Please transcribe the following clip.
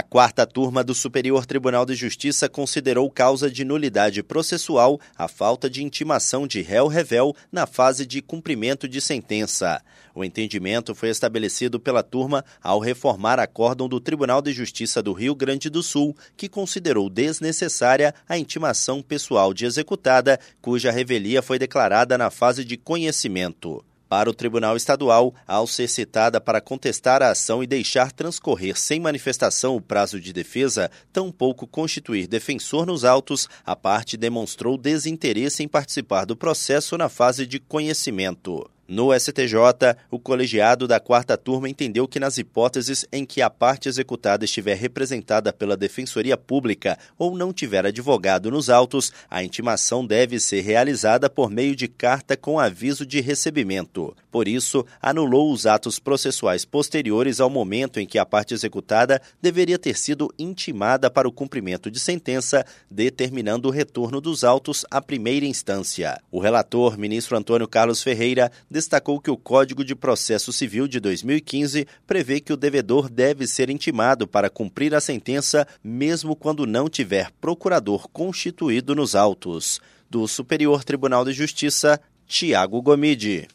A quarta turma do Superior Tribunal de Justiça considerou causa de nulidade processual a falta de intimação de réu-revel na fase de cumprimento de sentença. O entendimento foi estabelecido pela turma ao reformar acórdão do Tribunal de Justiça do Rio Grande do Sul, que considerou desnecessária a intimação pessoal de executada, cuja revelia foi declarada na fase de conhecimento para o Tribunal Estadual, ao ser citada para contestar a ação e deixar transcorrer sem manifestação o prazo de defesa, tampouco constituir defensor nos autos, a parte demonstrou desinteresse em participar do processo na fase de conhecimento. No STJ, o colegiado da quarta turma entendeu que, nas hipóteses em que a parte executada estiver representada pela Defensoria Pública ou não tiver advogado nos autos, a intimação deve ser realizada por meio de carta com aviso de recebimento. Por isso, anulou os atos processuais posteriores ao momento em que a parte executada deveria ter sido intimada para o cumprimento de sentença, determinando o retorno dos autos à primeira instância. O relator, ministro Antônio Carlos Ferreira, destacou que o Código de Processo Civil de 2015 prevê que o devedor deve ser intimado para cumprir a sentença, mesmo quando não tiver procurador constituído nos autos. Do Superior Tribunal de Justiça, Tiago Gomide.